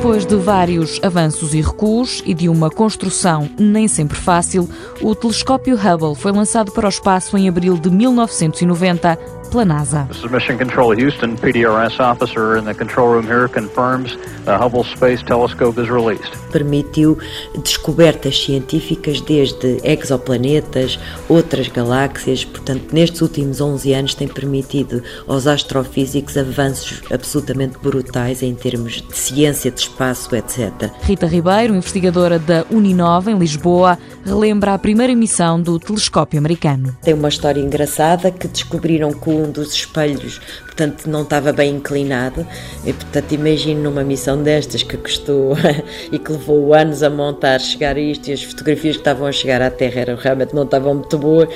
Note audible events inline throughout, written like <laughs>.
Depois de vários avanços e recuos e de uma construção nem sempre fácil, o telescópio Hubble foi lançado para o espaço em abril de 1990 pela NASA. This is Mission Control Houston. PDRS officer in the control room here confirms the Hubble Space Telescope is released. Permitiu descobertas científicas desde exoplanetas, outras galáxias, portanto, nestes últimos 11 anos tem permitido aos astrofísicos avanços absolutamente brutais em termos de ciência de espaço, etc. Rita Ribeiro, investigadora da Uninova em Lisboa, relembra a primeira missão do telescópio americano. Tem uma história engraçada que descobriram que um dos espelhos, portanto, não estava bem inclinado. E, portanto, imagino numa missão destas que custou <laughs> e que levou anos a montar, chegar a isto e as fotografias que estavam a chegar à Terra eram, realmente não estavam muito boas,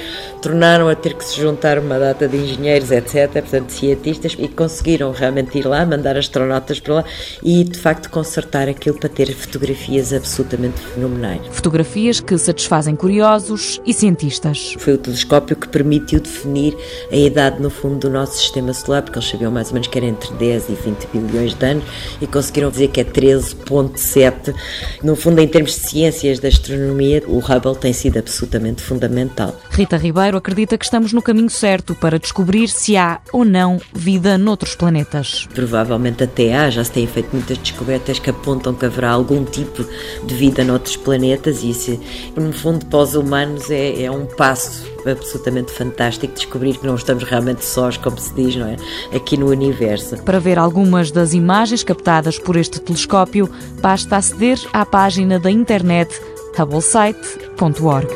tornaram a ter que se juntar uma data de engenheiros, etc., portanto, cientistas, e conseguiram realmente ir lá, mandar astronautas para lá e, de facto, consertar aquilo para ter fotografias absolutamente fenomenais. Fotografias que satisfazem curiosos e cientistas. Foi o telescópio que permitiu definir a idade, no fundo, do nosso sistema solar, porque eles sabiam mais ou menos que era entre 10 e 20 bilhões de anos e conseguiram dizer que é 13,7. No fundo, em termos de ciências da astronomia, o Hubble tem sido absolutamente fundamental. Rita Ribeiro acredita que estamos no caminho certo para descobrir se há ou não vida noutros planetas. Provavelmente até há, já se têm feito muitas descobertas que apontam que haverá algum tipo de vida noutros planetas e isso, no fundo, para os humanos é, é um passo absolutamente fantástico descobrir que não estamos realmente sós, como se diz, não é? Aqui no universo. Para ver algumas das imagens captadas por este telescópio, basta aceder à página da internet hubblesite.org.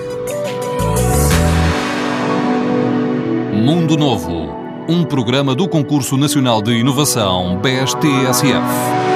Mundo Novo, um programa do Concurso Nacional de Inovação BSTSF.